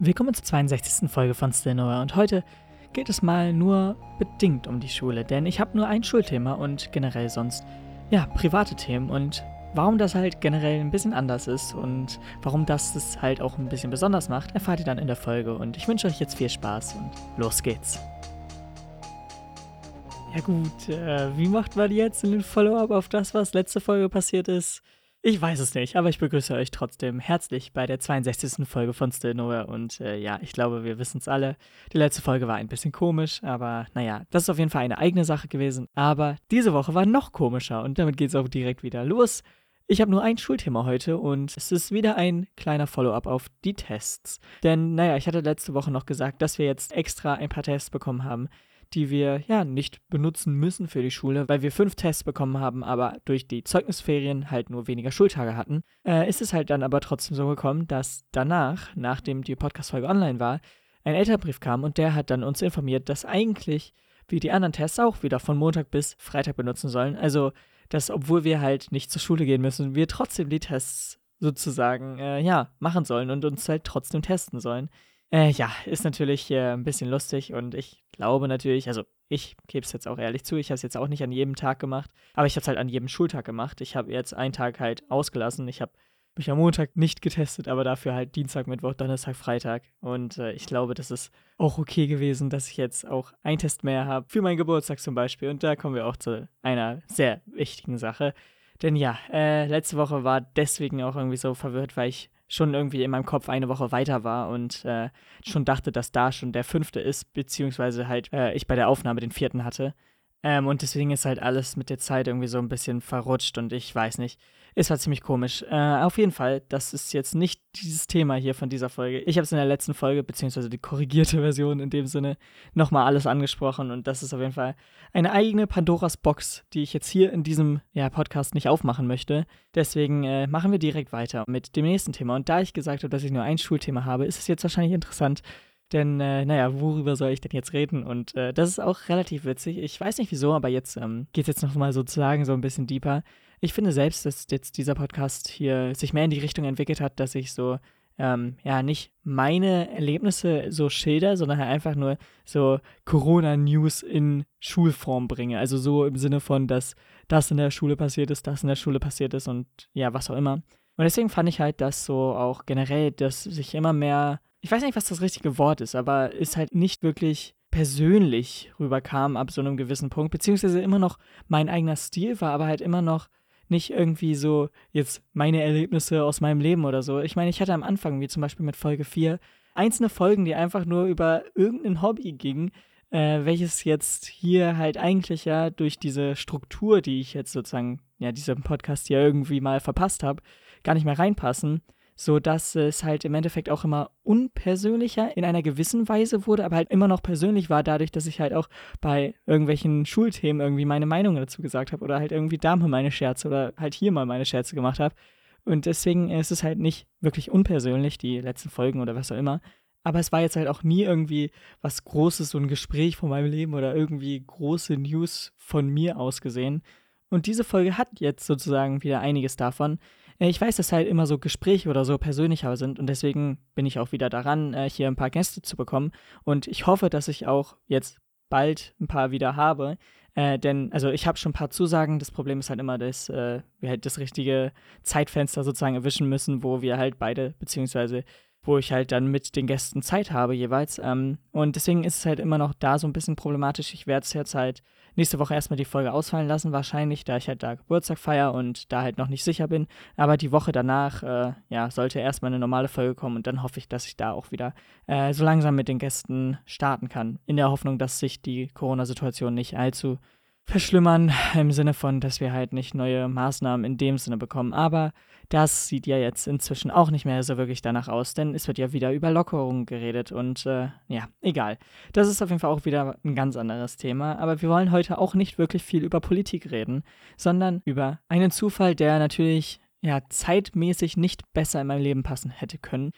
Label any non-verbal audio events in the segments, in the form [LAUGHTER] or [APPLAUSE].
Willkommen zur 62. Folge von Still Nowhere und heute geht es mal nur bedingt um die Schule, denn ich habe nur ein Schulthema und generell sonst, ja, private Themen und warum das halt generell ein bisschen anders ist und warum das es halt auch ein bisschen besonders macht, erfahrt ihr dann in der Folge und ich wünsche euch jetzt viel Spaß und los geht's. Ja gut, äh, wie macht man jetzt einen Follow-up auf das, was letzte Folge passiert ist? Ich weiß es nicht, aber ich begrüße euch trotzdem herzlich bei der 62. Folge von Still Nowhere. Und äh, ja, ich glaube, wir wissen es alle. Die letzte Folge war ein bisschen komisch, aber naja, das ist auf jeden Fall eine eigene Sache gewesen. Aber diese Woche war noch komischer und damit geht es auch direkt wieder los. Ich habe nur ein Schulthema heute und es ist wieder ein kleiner Follow-up auf die Tests. Denn, naja, ich hatte letzte Woche noch gesagt, dass wir jetzt extra ein paar Tests bekommen haben, die wir ja nicht benutzen müssen für die Schule, weil wir fünf Tests bekommen haben, aber durch die Zeugnisferien halt nur weniger Schultage hatten, äh, ist es halt dann aber trotzdem so gekommen, dass danach, nachdem die Podcast-Folge online war, ein Elternbrief kam und der hat dann uns informiert, dass eigentlich wir die anderen Tests auch wieder von Montag bis Freitag benutzen sollen. Also, dass obwohl wir halt nicht zur Schule gehen müssen, wir trotzdem die Tests sozusagen, äh, ja, machen sollen und uns halt trotzdem testen sollen. Äh, ja, ist natürlich äh, ein bisschen lustig und ich glaube natürlich, also ich gebe es jetzt auch ehrlich zu, ich habe es jetzt auch nicht an jedem Tag gemacht, aber ich habe es halt an jedem Schultag gemacht. Ich habe jetzt einen Tag halt ausgelassen. Ich habe mich am Montag nicht getestet, aber dafür halt Dienstag, Mittwoch, Donnerstag, Freitag. Und äh, ich glaube, das ist auch okay gewesen, dass ich jetzt auch einen Test mehr habe für meinen Geburtstag zum Beispiel. Und da kommen wir auch zu einer sehr wichtigen Sache. Denn ja, äh, letzte Woche war deswegen auch irgendwie so verwirrt, weil ich schon irgendwie in meinem Kopf eine Woche weiter war und äh, schon dachte, dass da schon der fünfte ist, beziehungsweise halt äh, ich bei der Aufnahme den vierten hatte. Ähm, und deswegen ist halt alles mit der Zeit irgendwie so ein bisschen verrutscht und ich weiß nicht. Es war ziemlich komisch. Äh, auf jeden Fall, das ist jetzt nicht dieses Thema hier von dieser Folge. Ich habe es in der letzten Folge, beziehungsweise die korrigierte [LAUGHS] Version in dem Sinne, nochmal alles angesprochen und das ist auf jeden Fall eine eigene Pandoras Box, die ich jetzt hier in diesem ja, Podcast nicht aufmachen möchte. Deswegen äh, machen wir direkt weiter mit dem nächsten Thema. Und da ich gesagt habe, dass ich nur ein Schulthema habe, ist es jetzt wahrscheinlich interessant, denn, äh, naja, worüber soll ich denn jetzt reden? Und äh, das ist auch relativ witzig. Ich weiß nicht wieso, aber jetzt ähm, geht es jetzt nochmal sozusagen so ein bisschen deeper. Ich finde selbst, dass jetzt dieser Podcast hier sich mehr in die Richtung entwickelt hat, dass ich so, ähm, ja, nicht meine Erlebnisse so schilder, sondern halt einfach nur so Corona-News in Schulform bringe. Also so im Sinne von, dass das in der Schule passiert ist, das in der Schule passiert ist und ja, was auch immer. Und deswegen fand ich halt, dass so auch generell, dass sich immer mehr, ich weiß nicht, was das richtige Wort ist, aber ist halt nicht wirklich persönlich rüberkam ab so einem gewissen Punkt, beziehungsweise immer noch mein eigener Stil war, aber halt immer noch nicht irgendwie so jetzt meine Erlebnisse aus meinem Leben oder so. Ich meine, ich hatte am Anfang, wie zum Beispiel mit Folge 4, einzelne Folgen, die einfach nur über irgendein Hobby gingen, äh, welches jetzt hier halt eigentlich ja durch diese Struktur, die ich jetzt sozusagen, ja, diesem Podcast ja irgendwie mal verpasst habe, gar nicht mehr reinpassen so dass es halt im Endeffekt auch immer unpersönlicher in einer gewissen Weise wurde, aber halt immer noch persönlich war, dadurch, dass ich halt auch bei irgendwelchen Schulthemen irgendwie meine Meinung dazu gesagt habe oder halt irgendwie da mal meine Scherze oder halt hier mal meine Scherze gemacht habe. Und deswegen ist es halt nicht wirklich unpersönlich, die letzten Folgen oder was auch immer. Aber es war jetzt halt auch nie irgendwie was Großes, so ein Gespräch von meinem Leben oder irgendwie große News von mir aus gesehen. Und diese Folge hat jetzt sozusagen wieder einiges davon. Äh, ich weiß, dass halt immer so Gespräche oder so persönlicher sind und deswegen bin ich auch wieder daran, äh, hier ein paar Gäste zu bekommen. Und ich hoffe, dass ich auch jetzt bald ein paar wieder habe. Äh, denn, also ich habe schon ein paar Zusagen. Das Problem ist halt immer, dass äh, wir halt das richtige Zeitfenster sozusagen erwischen müssen, wo wir halt beide, beziehungsweise wo ich halt dann mit den Gästen Zeit habe jeweils. Ähm, und deswegen ist es halt immer noch da so ein bisschen problematisch. Ich werde es jetzt halt nächste Woche erstmal die Folge ausfallen lassen, wahrscheinlich, da ich halt da Geburtstag feiere und da halt noch nicht sicher bin. Aber die Woche danach, äh, ja, sollte erstmal eine normale Folge kommen und dann hoffe ich, dass ich da auch wieder äh, so langsam mit den Gästen starten kann. In der Hoffnung, dass sich die Corona-Situation nicht allzu verschlimmern, im Sinne von, dass wir halt nicht neue Maßnahmen in dem Sinne bekommen. Aber das sieht ja jetzt inzwischen auch nicht mehr so wirklich danach aus, denn es wird ja wieder über Lockerungen geredet und äh, ja, egal. Das ist auf jeden Fall auch wieder ein ganz anderes Thema, aber wir wollen heute auch nicht wirklich viel über Politik reden, sondern über einen Zufall, der natürlich ja zeitmäßig nicht besser in mein Leben passen hätte können.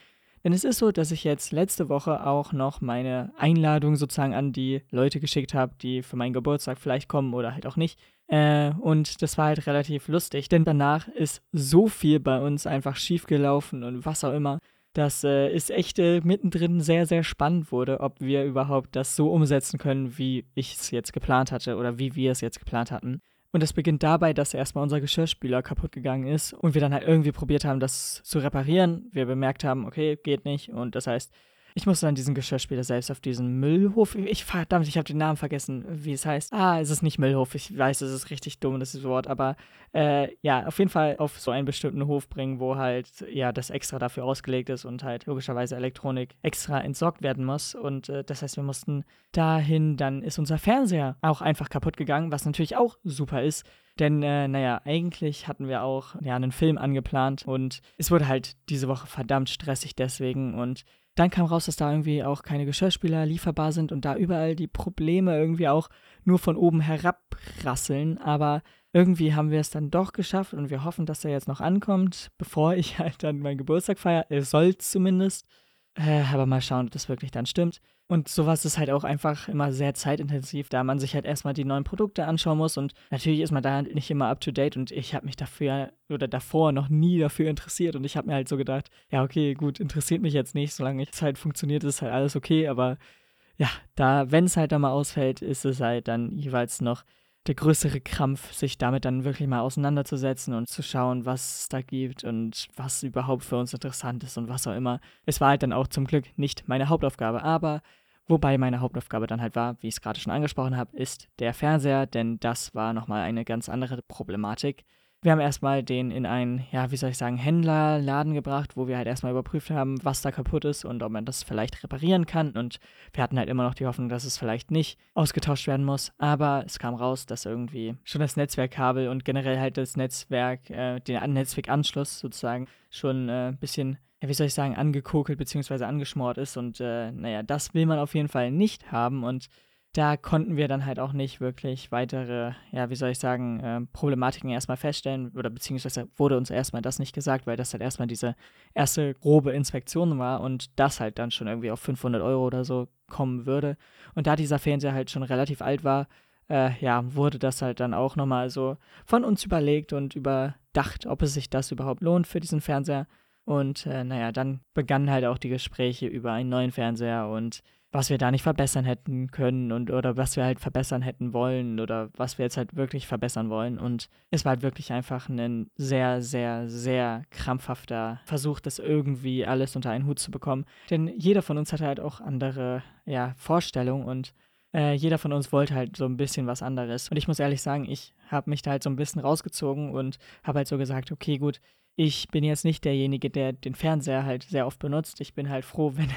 Denn es ist so, dass ich jetzt letzte Woche auch noch meine Einladung sozusagen an die Leute geschickt habe, die für meinen Geburtstag vielleicht kommen oder halt auch nicht. Äh, und das war halt relativ lustig, denn danach ist so viel bei uns einfach schief gelaufen und was auch immer, dass äh, es echt äh, mittendrin sehr, sehr spannend wurde, ob wir überhaupt das so umsetzen können, wie ich es jetzt geplant hatte oder wie wir es jetzt geplant hatten. Und es beginnt dabei, dass erstmal unser Geschirrspüler kaputt gegangen ist und wir dann halt irgendwie probiert haben, das zu reparieren. Wir bemerkt haben, okay, geht nicht. Und das heißt, ich musste dann diesen Geschirrspüler selbst auf diesen Müllhof. Ich verdammt, ich habe den Namen vergessen, wie es heißt. Ah, es ist nicht Müllhof. Ich weiß, es ist richtig dumm, das Wort, aber äh, ja, auf jeden Fall auf so einen bestimmten Hof bringen, wo halt ja das extra dafür ausgelegt ist und halt logischerweise Elektronik extra entsorgt werden muss. Und äh, das heißt, wir mussten dahin. Dann ist unser Fernseher auch einfach kaputt gegangen, was natürlich auch super ist. Denn, äh, naja, eigentlich hatten wir auch ja, einen Film angeplant und es wurde halt diese Woche verdammt stressig deswegen und dann kam raus, dass da irgendwie auch keine Geschirrspüler lieferbar sind und da überall die Probleme irgendwie auch nur von oben herabrasseln. Aber irgendwie haben wir es dann doch geschafft und wir hoffen, dass er jetzt noch ankommt, bevor ich [LAUGHS] halt dann meinen Geburtstag feiere. Er soll zumindest. Äh, aber mal schauen, ob das wirklich dann stimmt. Und sowas ist halt auch einfach immer sehr zeitintensiv, da man sich halt erstmal die neuen Produkte anschauen muss. Und natürlich ist man da nicht immer up to date. Und ich habe mich dafür oder davor noch nie dafür interessiert. Und ich habe mir halt so gedacht, ja, okay, gut, interessiert mich jetzt nicht. Solange es halt funktioniert, ist halt alles okay. Aber ja, da, wenn es halt dann mal ausfällt, ist es halt dann jeweils noch der größere Krampf, sich damit dann wirklich mal auseinanderzusetzen und zu schauen, was es da gibt und was überhaupt für uns interessant ist und was auch immer. Es war halt dann auch zum Glück nicht meine Hauptaufgabe, aber wobei meine Hauptaufgabe dann halt war, wie ich es gerade schon angesprochen habe, ist der Fernseher, denn das war nochmal eine ganz andere Problematik. Wir haben erstmal den in einen, ja, wie soll ich sagen, Händlerladen gebracht, wo wir halt erstmal überprüft haben, was da kaputt ist und ob man das vielleicht reparieren kann. Und wir hatten halt immer noch die Hoffnung, dass es vielleicht nicht ausgetauscht werden muss. Aber es kam raus, dass irgendwie schon das Netzwerkkabel und generell halt das Netzwerk, äh, den Netzwerkanschluss sozusagen schon äh, ein bisschen ja, wie soll ich sagen, angekokelt bzw. angeschmort ist. Und äh, naja, das will man auf jeden Fall nicht haben. Und da konnten wir dann halt auch nicht wirklich weitere, ja, wie soll ich sagen, äh, Problematiken erstmal feststellen oder beziehungsweise wurde uns erstmal das nicht gesagt, weil das halt erstmal diese erste grobe Inspektion war und das halt dann schon irgendwie auf 500 Euro oder so kommen würde. Und da dieser Fernseher halt schon relativ alt war, äh, ja, wurde das halt dann auch nochmal so von uns überlegt und überdacht, ob es sich das überhaupt lohnt für diesen Fernseher. Und äh, naja, dann begannen halt auch die Gespräche über einen neuen Fernseher und was wir da nicht verbessern hätten können und oder was wir halt verbessern hätten wollen oder was wir jetzt halt wirklich verbessern wollen. Und es war halt wirklich einfach ein sehr, sehr, sehr krampfhafter Versuch, das irgendwie alles unter einen Hut zu bekommen. Denn jeder von uns hatte halt auch andere ja, Vorstellungen und äh, jeder von uns wollte halt so ein bisschen was anderes. Und ich muss ehrlich sagen, ich habe mich da halt so ein bisschen rausgezogen und habe halt so gesagt, okay, gut, ich bin jetzt nicht derjenige, der den Fernseher halt sehr oft benutzt. Ich bin halt froh, [LAUGHS] wenn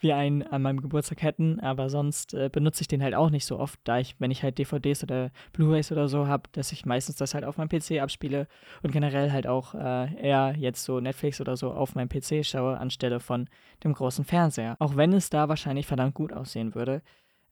wir einen an meinem Geburtstag hätten, aber sonst äh, benutze ich den halt auch nicht so oft, da ich, wenn ich halt DVDs oder Blu-rays oder so habe, dass ich meistens das halt auf meinem PC abspiele und generell halt auch äh, eher jetzt so Netflix oder so auf meinem PC schaue, anstelle von dem großen Fernseher. Auch wenn es da wahrscheinlich verdammt gut aussehen würde.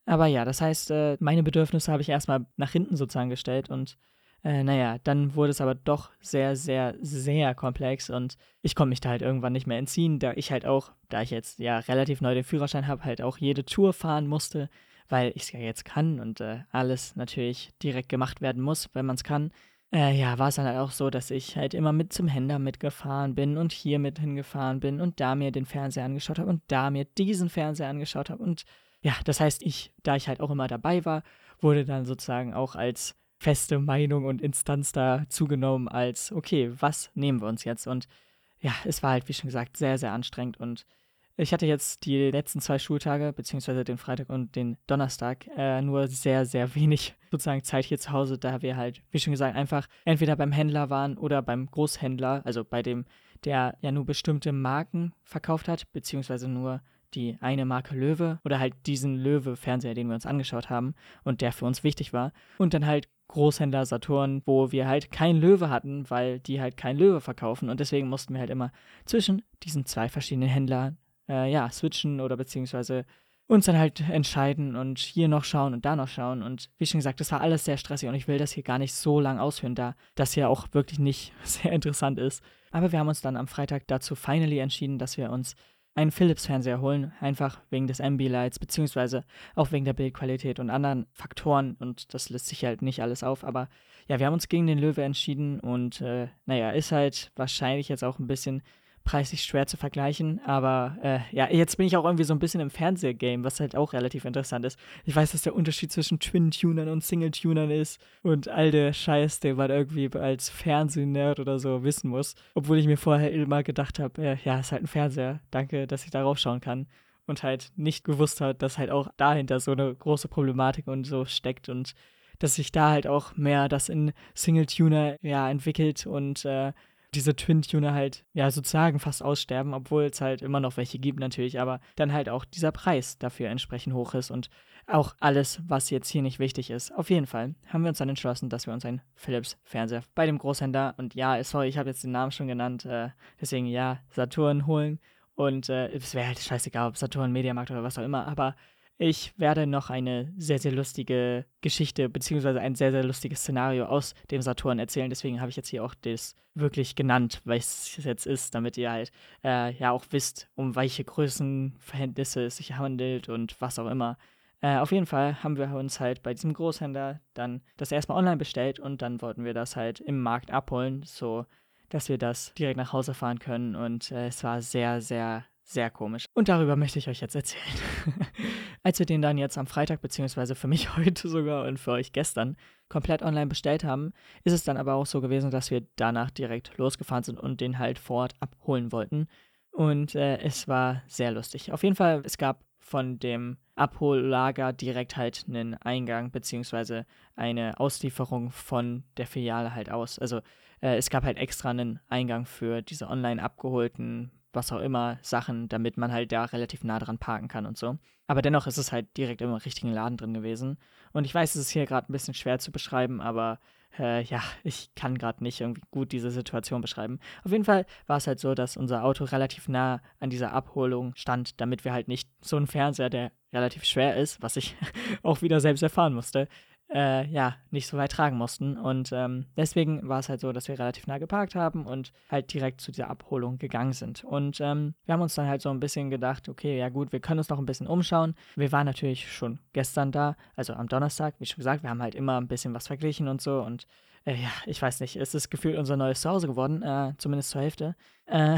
Aber ja, das heißt, äh, meine Bedürfnisse habe ich erstmal nach hinten sozusagen gestellt und äh, naja, dann wurde es aber doch sehr, sehr, sehr komplex und ich konnte mich da halt irgendwann nicht mehr entziehen, da ich halt auch, da ich jetzt ja relativ neu den Führerschein habe, halt auch jede Tour fahren musste, weil ich es ja jetzt kann und äh, alles natürlich direkt gemacht werden muss, wenn man es kann. Äh, ja, war es dann halt auch so, dass ich halt immer mit zum Händler mitgefahren bin und hier mit hingefahren bin und da mir den Fernseher angeschaut habe und da mir diesen Fernseher angeschaut habe und ja, das heißt, ich, da ich halt auch immer dabei war, wurde dann sozusagen auch als feste Meinung und Instanz da zugenommen als, okay, was nehmen wir uns jetzt? Und ja, es war halt, wie schon gesagt, sehr, sehr anstrengend und ich hatte jetzt die letzten zwei Schultage, beziehungsweise den Freitag und den Donnerstag, äh, nur sehr, sehr wenig [LAUGHS] sozusagen Zeit hier zu Hause, da wir halt, wie schon gesagt, einfach entweder beim Händler waren oder beim Großhändler, also bei dem, der ja nur bestimmte Marken verkauft hat, beziehungsweise nur die eine Marke Löwe oder halt diesen Löwe-Fernseher, den wir uns angeschaut haben und der für uns wichtig war. Und dann halt Großhändler Saturn, wo wir halt kein Löwe hatten, weil die halt kein Löwe verkaufen und deswegen mussten wir halt immer zwischen diesen zwei verschiedenen Händlern äh, ja switchen oder beziehungsweise uns dann halt entscheiden und hier noch schauen und da noch schauen und wie schon gesagt, das war alles sehr stressig und ich will das hier gar nicht so lang ausführen, da das hier auch wirklich nicht [LAUGHS] sehr interessant ist. Aber wir haben uns dann am Freitag dazu finally entschieden, dass wir uns einen Philips-Fernseher holen, einfach wegen des Ambilights, beziehungsweise auch wegen der Bildqualität und anderen Faktoren. Und das lässt sich halt nicht alles auf. Aber ja, wir haben uns gegen den Löwe entschieden und äh, naja, ist halt wahrscheinlich jetzt auch ein bisschen preislich schwer zu vergleichen. Aber äh, ja, jetzt bin ich auch irgendwie so ein bisschen im Fernsehgame, was halt auch relativ interessant ist. Ich weiß, dass der Unterschied zwischen Twin-Tunern und Single-Tunern ist und all der Scheiß, den man irgendwie als Fernsehnerd oder so wissen muss. Obwohl ich mir vorher immer gedacht habe, äh, ja, ist halt ein Fernseher. Danke, dass ich darauf schauen kann. Und halt nicht gewusst hat, dass halt auch dahinter so eine große Problematik und so steckt und dass sich da halt auch mehr das in Single-Tuner ja entwickelt und äh, diese Twin-Tuner halt ja sozusagen fast aussterben, obwohl es halt immer noch welche gibt natürlich, aber dann halt auch dieser Preis dafür entsprechend hoch ist und auch alles, was jetzt hier nicht wichtig ist. Auf jeden Fall haben wir uns dann entschlossen, dass wir uns einen Philips-Fernseher bei dem Großhändler und ja, sorry, ich habe jetzt den Namen schon genannt, äh, deswegen ja, Saturn holen und äh, es wäre halt scheißegal, ob Saturn, Mediamarkt oder was auch immer, aber ich werde noch eine sehr, sehr lustige Geschichte beziehungsweise ein sehr, sehr lustiges Szenario aus dem Saturn erzählen. Deswegen habe ich jetzt hier auch das wirklich genannt, weil es jetzt ist, damit ihr halt äh, ja auch wisst, um welche Größenverhältnisse es sich handelt und was auch immer. Äh, auf jeden Fall haben wir uns halt bei diesem Großhändler dann das erstmal online bestellt und dann wollten wir das halt im Markt abholen, so dass wir das direkt nach Hause fahren können. Und äh, es war sehr, sehr sehr komisch. Und darüber möchte ich euch jetzt erzählen. [LAUGHS] Als wir den dann jetzt am Freitag, beziehungsweise für mich [LAUGHS] heute sogar und für euch gestern, komplett online bestellt haben, ist es dann aber auch so gewesen, dass wir danach direkt losgefahren sind und den halt vor Ort abholen wollten. Und äh, es war sehr lustig. Auf jeden Fall, es gab von dem Abhollager direkt halt einen Eingang, beziehungsweise eine Auslieferung von der Filiale halt aus. Also äh, es gab halt extra einen Eingang für diese online abgeholten was auch immer, Sachen, damit man halt da relativ nah dran parken kann und so. Aber dennoch ist es halt direkt im richtigen Laden drin gewesen. Und ich weiß, es ist hier gerade ein bisschen schwer zu beschreiben, aber äh, ja, ich kann gerade nicht irgendwie gut diese Situation beschreiben. Auf jeden Fall war es halt so, dass unser Auto relativ nah an dieser Abholung stand, damit wir halt nicht so einen Fernseher, der relativ schwer ist, was ich [LAUGHS] auch wieder selbst erfahren musste, äh, ja, nicht so weit tragen mussten. Und ähm, deswegen war es halt so, dass wir relativ nah geparkt haben und halt direkt zu dieser Abholung gegangen sind. Und ähm, wir haben uns dann halt so ein bisschen gedacht, okay, ja gut, wir können uns noch ein bisschen umschauen. Wir waren natürlich schon gestern da, also am Donnerstag, wie schon gesagt, wir haben halt immer ein bisschen was verglichen und so und äh, ja, ich weiß nicht, es ist gefühlt unser neues Zuhause geworden, äh, zumindest zur Hälfte. Äh,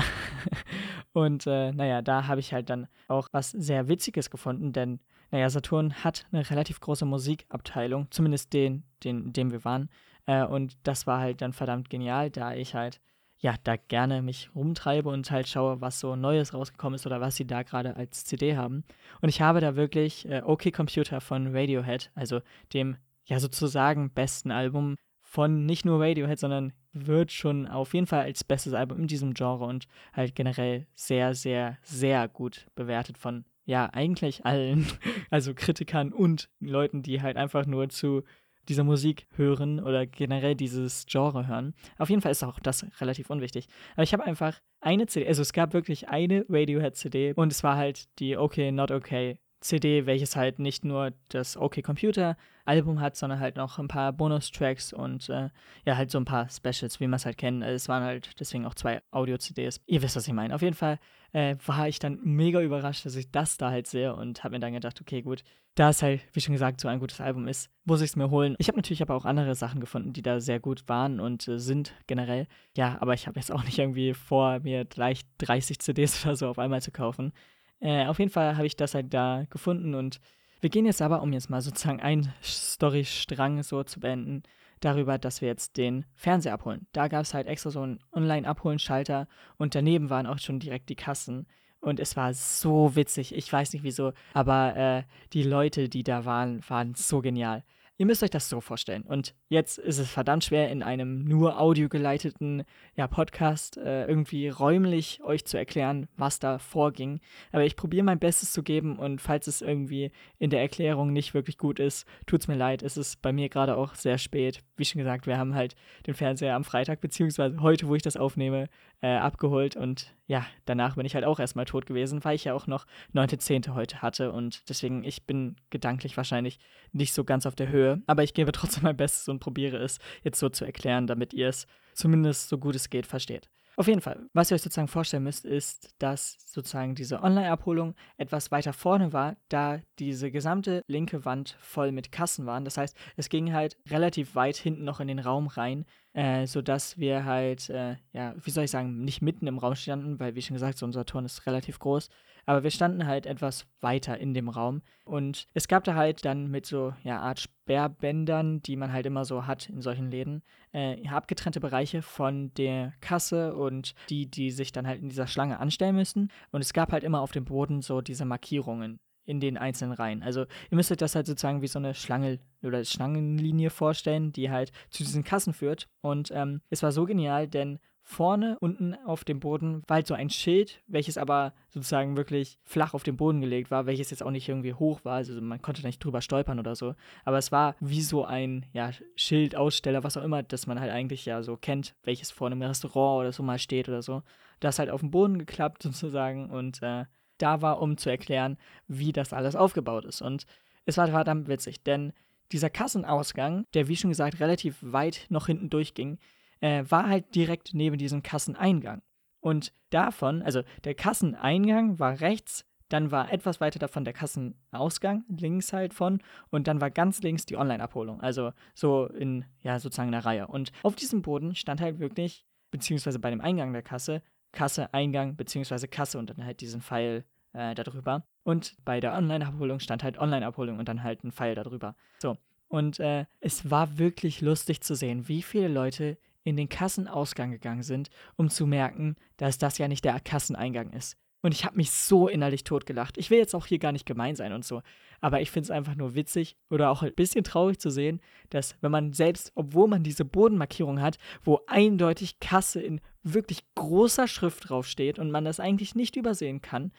[LAUGHS] und äh, naja, da habe ich halt dann auch was sehr Witziges gefunden, denn naja, Saturn hat eine relativ große Musikabteilung, zumindest den, den, dem wir waren. Äh, und das war halt dann verdammt genial, da ich halt, ja, da gerne mich rumtreibe und halt schaue, was so Neues rausgekommen ist oder was sie da gerade als CD haben. Und ich habe da wirklich äh, OK Computer von Radiohead, also dem ja sozusagen besten Album von nicht nur Radiohead, sondern wird schon auf jeden Fall als bestes Album in diesem Genre und halt generell sehr, sehr, sehr gut bewertet von ja, eigentlich allen, [LAUGHS] also Kritikern und Leuten, die halt einfach nur zu dieser Musik hören oder generell dieses Genre hören. Auf jeden Fall ist auch das relativ unwichtig. Aber ich habe einfach eine CD, also es gab wirklich eine Radiohead-CD und es war halt die Okay, Not Okay CD, welches halt nicht nur das Okay Computer Album hat, sondern halt noch ein paar Bonustracks und äh, ja, halt so ein paar Specials, wie man es halt kennt. Es waren halt deswegen auch zwei Audio-CDs. Ihr wisst, was ich meine. Auf jeden Fall äh, war ich dann mega überrascht, dass ich das da halt sehe und habe mir dann gedacht, okay, gut, da es halt, wie schon gesagt, so ein gutes Album ist, muss ich es mir holen. Ich habe natürlich aber auch andere Sachen gefunden, die da sehr gut waren und äh, sind generell. Ja, aber ich habe jetzt auch nicht irgendwie vor, mir gleich 30 CDs oder so auf einmal zu kaufen. Äh, auf jeden Fall habe ich das halt da gefunden und wir gehen jetzt aber, um jetzt mal sozusagen einen Storystrang so zu beenden, darüber, dass wir jetzt den Fernseher abholen. Da gab es halt extra so einen Online-Abholen-Schalter und daneben waren auch schon direkt die Kassen. Und es war so witzig. Ich weiß nicht wieso, aber äh, die Leute, die da waren, waren so genial. Ihr müsst euch das so vorstellen. Und jetzt ist es verdammt schwer, in einem nur audiogeleiteten ja, Podcast äh, irgendwie räumlich euch zu erklären, was da vorging. Aber ich probiere mein Bestes zu geben und falls es irgendwie in der Erklärung nicht wirklich gut ist, tut es mir leid. Es ist bei mir gerade auch sehr spät. Wie schon gesagt, wir haben halt den Fernseher am Freitag, beziehungsweise heute, wo ich das aufnehme, äh, abgeholt und ja, danach bin ich halt auch erstmal tot gewesen, weil ich ja auch noch 9.10. heute hatte und deswegen, ich bin gedanklich wahrscheinlich nicht so ganz auf der Höhe, aber ich gebe trotzdem mein Bestes und probiere es jetzt so zu erklären, damit ihr es zumindest so gut es geht versteht. Auf jeden Fall, was ihr euch sozusagen vorstellen müsst, ist, dass sozusagen diese Online-Abholung etwas weiter vorne war, da diese gesamte linke Wand voll mit Kassen waren. Das heißt, es ging halt relativ weit hinten noch in den Raum rein, äh, sodass wir halt, äh, ja, wie soll ich sagen, nicht mitten im Raum standen, weil, wie schon gesagt, so unser Turm ist relativ groß, aber wir standen halt etwas weiter in dem Raum. Und es gab da halt dann mit so, ja, Art Sperrbändern, die man halt immer so hat in solchen Läden, äh, abgetrennte Bereiche von der Kasse und die, die sich dann halt in dieser Schlange anstellen müssen. Und es gab halt immer auf dem Boden so diese Markierungen in den einzelnen Reihen. Also ihr müsstet das halt sozusagen wie so eine Schlange oder Schlangenlinie vorstellen, die halt zu diesen Kassen führt. Und ähm, es war so genial, denn vorne unten auf dem Boden war halt so ein Schild, welches aber sozusagen wirklich flach auf den Boden gelegt war, welches jetzt auch nicht irgendwie hoch war, also man konnte nicht drüber stolpern oder so. Aber es war wie so ein ja, Schildaussteller, was auch immer, das man halt eigentlich ja so kennt, welches vor einem Restaurant oder so mal steht oder so. Das halt auf den Boden geklappt [LAUGHS] sozusagen und äh, da war, um zu erklären, wie das alles aufgebaut ist. Und es war verdammt witzig, denn dieser Kassenausgang, der wie schon gesagt relativ weit noch hinten durchging, äh, war halt direkt neben diesem Kasseneingang. Und davon, also der Kasseneingang war rechts, dann war etwas weiter davon der Kassenausgang, links halt von, und dann war ganz links die Online-Abholung, also so in, ja, sozusagen einer Reihe. Und auf diesem Boden stand halt wirklich, beziehungsweise bei dem Eingang der Kasse, Kasse, Eingang beziehungsweise Kasse und dann halt diesen Pfeil äh, darüber. Und bei der Online-Abholung stand halt Online-Abholung und dann halt ein Pfeil darüber. So. Und äh, es war wirklich lustig zu sehen, wie viele Leute in den Kassenausgang gegangen sind, um zu merken, dass das ja nicht der Kasseneingang ist. Und ich habe mich so innerlich totgelacht. Ich will jetzt auch hier gar nicht gemein sein und so. Aber ich finde es einfach nur witzig oder auch ein bisschen traurig zu sehen, dass wenn man selbst, obwohl man diese Bodenmarkierung hat, wo eindeutig Kasse in wirklich großer Schrift draufsteht und man das eigentlich nicht übersehen kann,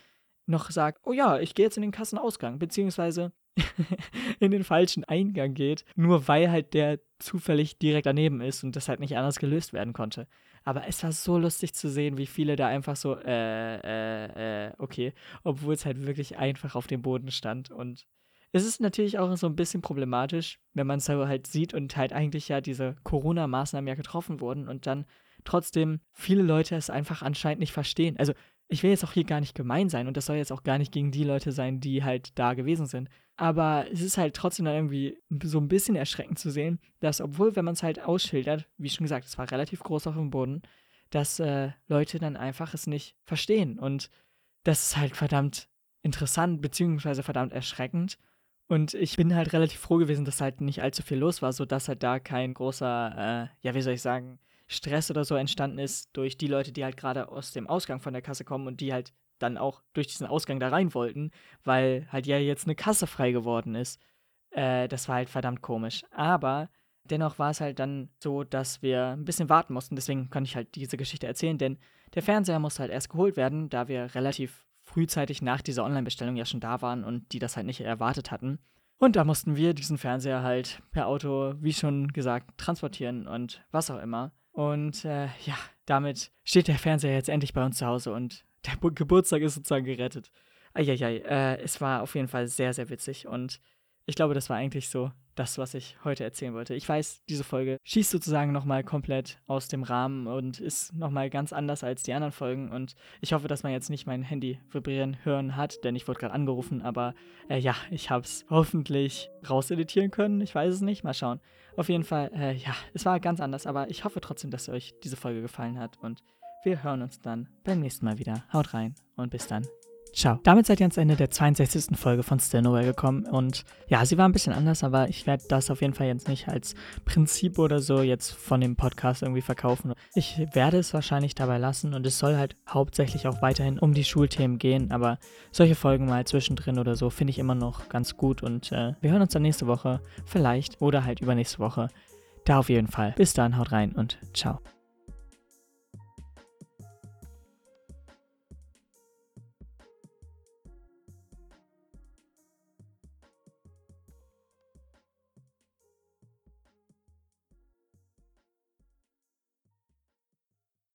noch sagt, oh ja, ich gehe jetzt in den Kassenausgang, beziehungsweise [LAUGHS] in den falschen Eingang geht, nur weil halt der zufällig direkt daneben ist und das halt nicht anders gelöst werden konnte. Aber es war so lustig zu sehen, wie viele da einfach so, äh, äh, äh, okay, obwohl es halt wirklich einfach auf dem Boden stand. Und es ist natürlich auch so ein bisschen problematisch, wenn man es halt sieht und halt eigentlich ja diese Corona-Maßnahmen ja getroffen wurden und dann trotzdem viele Leute es einfach anscheinend nicht verstehen. Also ich will jetzt auch hier gar nicht gemein sein und das soll jetzt auch gar nicht gegen die Leute sein, die halt da gewesen sind. Aber es ist halt trotzdem dann irgendwie so ein bisschen erschreckend zu sehen, dass, obwohl, wenn man es halt ausschildert, wie schon gesagt, es war relativ groß auf dem Boden, dass äh, Leute dann einfach es nicht verstehen. Und das ist halt verdammt interessant, beziehungsweise verdammt erschreckend. Und ich bin halt relativ froh gewesen, dass halt nicht allzu viel los war, sodass halt da kein großer, äh, ja, wie soll ich sagen, Stress oder so entstanden ist durch die Leute, die halt gerade aus dem Ausgang von der Kasse kommen und die halt dann auch durch diesen Ausgang da rein wollten, weil halt ja jetzt eine Kasse frei geworden ist. Äh, das war halt verdammt komisch. Aber dennoch war es halt dann so, dass wir ein bisschen warten mussten. Deswegen kann ich halt diese Geschichte erzählen, denn der Fernseher musste halt erst geholt werden, da wir relativ frühzeitig nach dieser Online-Bestellung ja schon da waren und die das halt nicht erwartet hatten. Und da mussten wir diesen Fernseher halt per Auto, wie schon gesagt, transportieren und was auch immer. Und äh, ja, damit steht der Fernseher jetzt endlich bei uns zu Hause und der Geburtstag ist sozusagen gerettet. Eieiei, äh, es war auf jeden Fall sehr, sehr witzig und ich glaube, das war eigentlich so das, was ich heute erzählen wollte. Ich weiß, diese Folge schießt sozusagen nochmal komplett aus dem Rahmen und ist nochmal ganz anders als die anderen Folgen. Und ich hoffe, dass man jetzt nicht mein Handy vibrieren hören hat, denn ich wurde gerade angerufen. Aber äh, ja, ich habe es hoffentlich rauseditieren können. Ich weiß es nicht. Mal schauen. Auf jeden Fall, äh, ja, es war ganz anders. Aber ich hoffe trotzdem, dass euch diese Folge gefallen hat. Und wir hören uns dann beim nächsten Mal wieder. Haut rein und bis dann. Ciao. Damit seid ihr ans Ende der 62. Folge von Still Nowhere gekommen. Und ja, sie war ein bisschen anders, aber ich werde das auf jeden Fall jetzt nicht als Prinzip oder so jetzt von dem Podcast irgendwie verkaufen. Ich werde es wahrscheinlich dabei lassen und es soll halt hauptsächlich auch weiterhin um die Schulthemen gehen, aber solche Folgen mal zwischendrin oder so finde ich immer noch ganz gut und äh, wir hören uns dann nächste Woche vielleicht oder halt übernächste Woche. Da auf jeden Fall. Bis dann, haut rein und ciao.